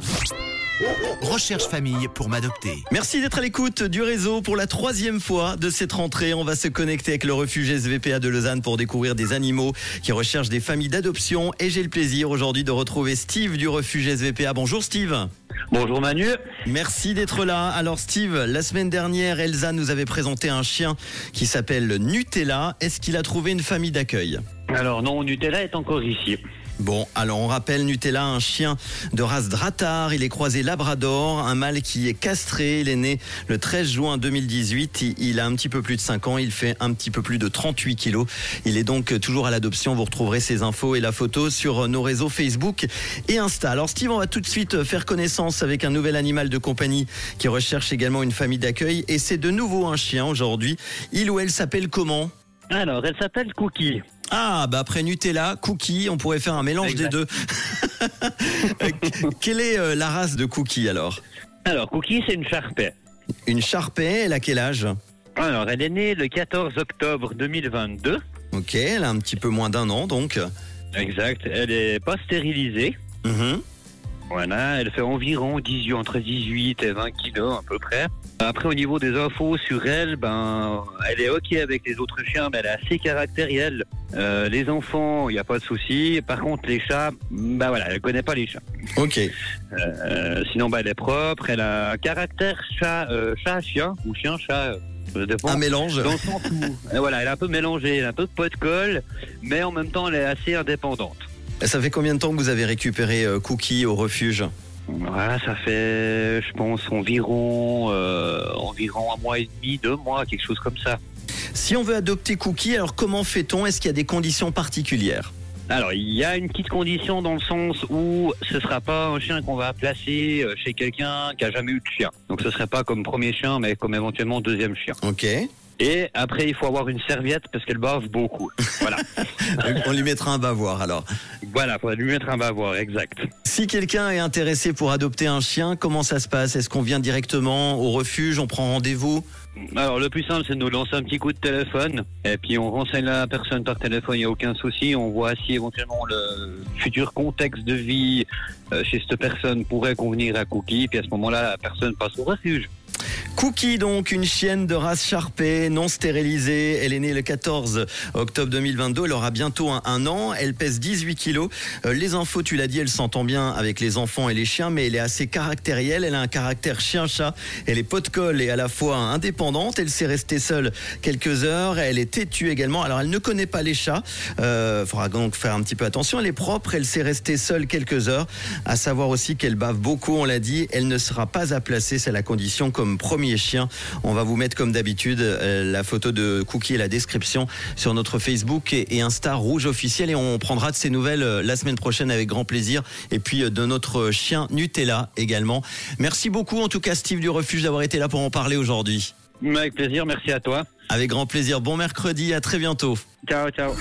semaine. Recherche famille pour m'adopter. Merci d'être à l'écoute du réseau pour la troisième fois de cette rentrée. On va se connecter avec le refuge SVPA de Lausanne pour découvrir des animaux qui recherchent des familles d'adoption. Et j'ai le plaisir aujourd'hui de retrouver Steve du refuge SVPA. Bonjour Steve. Bonjour Manu. Merci d'être là. Alors Steve, la semaine dernière, Elsa nous avait présenté un chien qui s'appelle Nutella. Est-ce qu'il a trouvé une famille d'accueil? Alors non, Nutella est encore ici. Bon, alors on rappelle Nutella, un chien de race Dratar. Il est croisé Labrador, un mâle qui est castré. Il est né le 13 juin 2018. Il a un petit peu plus de 5 ans. Il fait un petit peu plus de 38 kilos. Il est donc toujours à l'adoption. Vous retrouverez ses infos et la photo sur nos réseaux Facebook et Insta. Alors Steve, on va tout de suite faire connaissance avec un nouvel animal de compagnie qui recherche également une famille d'accueil. Et c'est de nouveau un chien aujourd'hui. Il ou elle s'appelle comment? Alors, elle s'appelle Cookie. Ah, bah après Nutella, Cookie, on pourrait faire un mélange Exact. des deux. Quelle est euh, la race de Cookie alors? Alors, Cookie, c'est une charpée. Une Charpey, elle a quel âge? Alors, elle est née le 14 octobre 2022. Ok, elle a un petit peu moins d'un an donc. Exact. Elle est pas stérilisée. Mhm. Voilà, elle fait environ 18, entre 18 et 20 kilos à peu près. Après, au niveau des infos sur elle, ben, elle est ok avec les autres chiens, mais elle est assez caractérielle. Euh, les enfants, il n'y a pas de souci. Par contre, les chats, ben voilà, elle connaît pas les chats. Ok. Euh, sinon, bah, elle est propre. Elle a un caractère chat, euh, chat chien ou chien chat. euh, dépend. Un mélange. Dans sens où, euh, voilà, elle est un peu mélangée, elle a un peu pot de colle, mais en même temps, elle est assez indépendante. Ça fait combien de temps que vous avez récupéré euh, Cookie au refuge? Voilà, ça fait, je pense, environ, euh, environ un mois et demi, deux mois, quelque chose comme ça. Si on veut adopter Cookie, alors comment fait-on? Est-ce qu'il y a des conditions particulières? Alors, il y a une petite condition dans le sens où ce sera pas un chien qu'on va placer euh, chez quelqu'un qui a jamais eu de chien. Donc, ce serait pas comme premier chien, mais comme éventuellement deuxième chien. Ok. Et après, il faut avoir une serviette parce qu'elle bave beaucoup. Voilà. on lui mettra un bavoir alors. voilà, faut lui mettre un bavoir, exact. Si quelqu'un est intéressé pour adopter un chien, comment ça se passe? Est-ce qu'on vient directement au refuge On prend rendez-vous? Alors, le plus simple, c'est de nous lancer un petit coup de téléphone. Et puis, on renseigne la personne par téléphone, il n'y a aucun souci. On voit si éventuellement le futur contexte de vie euh, chez cette personne pourrait convenir à Cookie. Puis à ce moment-là, la personne passe au refuge. Cookie, donc, une chienne de race Charpey, non stérilisée. Elle est née le 14 octobre 2022. Elle aura bientôt un, an. Elle pèse 18 kilos. Euh, les infos, tu l'as dit, elle s'entend bien avec les enfants et les chiens, mais elle est assez caractérielle. Elle a un caractère chien-chat. Elle est pot de colle et à la fois indépendante. Elle s'est restée seule quelques heures. Elle est têtue également. Alors, elle ne connaît pas les chats. Euh, faudra donc faire un petit peu attention. Elle est propre. Elle s'est restée seule quelques heures. À savoir aussi qu'elle bave beaucoup, on l'a dit. Elle ne sera pas à placer. C'est la condition comme premier chien. On va vous mettre comme d'habitude euh, la photo de Cookie et la description sur notre Facebook et, Insta Rouge officiel et on prendra de ces nouvelles euh, la semaine prochaine avec grand plaisir et puis euh, de notre chien Nutella également. Merci beaucoup en tout cas Steve du refuge d'avoir été là pour en parler aujourd'hui. Avec plaisir, merci à toi. Avec grand plaisir. Bon mercredi, à très bientôt. Ciao, ciao.